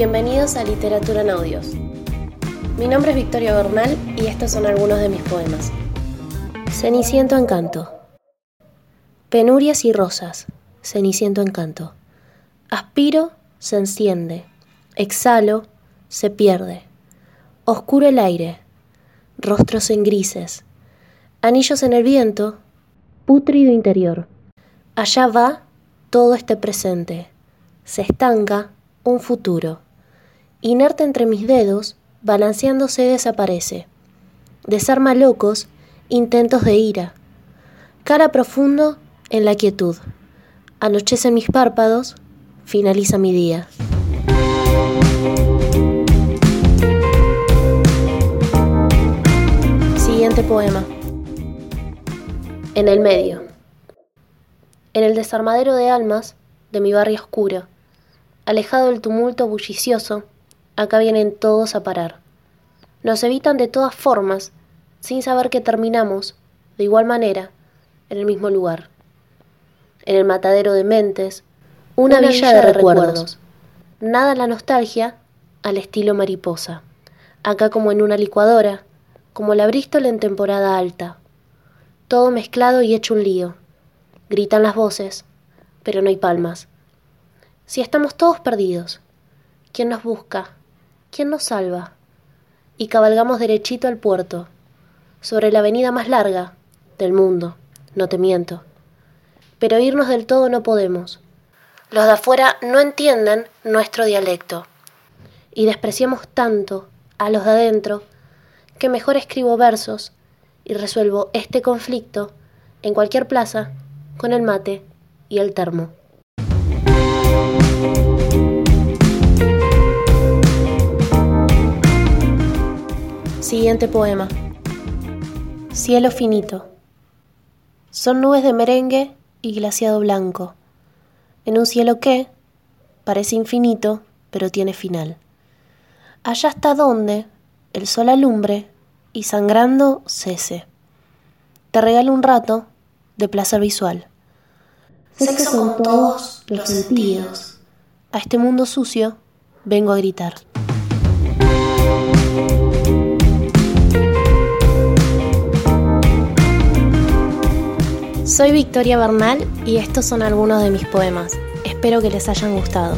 Bienvenidos a Literatura en Audios. Mi nombre es Victoria Bernal y estos son algunos de mis poemas. Ceniciento Encanto. Penurias y rosas. Ceniciento Encanto. Aspiro, se enciende. Exhalo, se pierde. Oscuro el aire. Rostros en grises. Anillos en el viento. Pútrido interior. Allá va todo este presente. Se estanca un futuro. Inerte entre mis dedos, balanceándose desaparece. Desarma locos, intentos de ira. Cara profundo en la quietud. Anochece mis párpados, finaliza mi día. Siguiente poema. En el medio. En el desarmadero de almas de mi barrio oscuro alejado del tumulto bullicioso, acá vienen todos a parar. Nos evitan de todas formas, sin saber que terminamos, de igual manera, en el mismo lugar. En el matadero de mentes, una, villa, de, recuerdos. Nada la nostalgia al estilo mariposa. Acá como en una licuadora, como la Bristol en temporada alta. Todo mezclado y hecho un lío. Gritan las voces, pero no hay palmas si estamos todos perdidos? ¿Quién nos busca? ¿Quién nos salva? Y cabalgamos derechito al puerto, sobre la avenida más larga del mundo, no te miento. Pero irnos del todo no podemos. Los de afuera no entienden nuestro dialecto. Y despreciamos tanto a los de adentro que mejor escribo versos y resuelvo este conflicto en cualquier plaza con el mate y el termo. Siguiente poema. Cielo finito. Son nubes de merengue y glaciado blanco, en un cielo que parece infinito, pero tiene final. Allá hasta donde el sol alumbre y sangrando cese. Te regalo un rato de placer visual. Sexo con todos los sentidos. A este mundo sucio vengo a gritar. Soy Victoria Bernal y estos son algunos de mis poemas. Espero que les hayan gustado.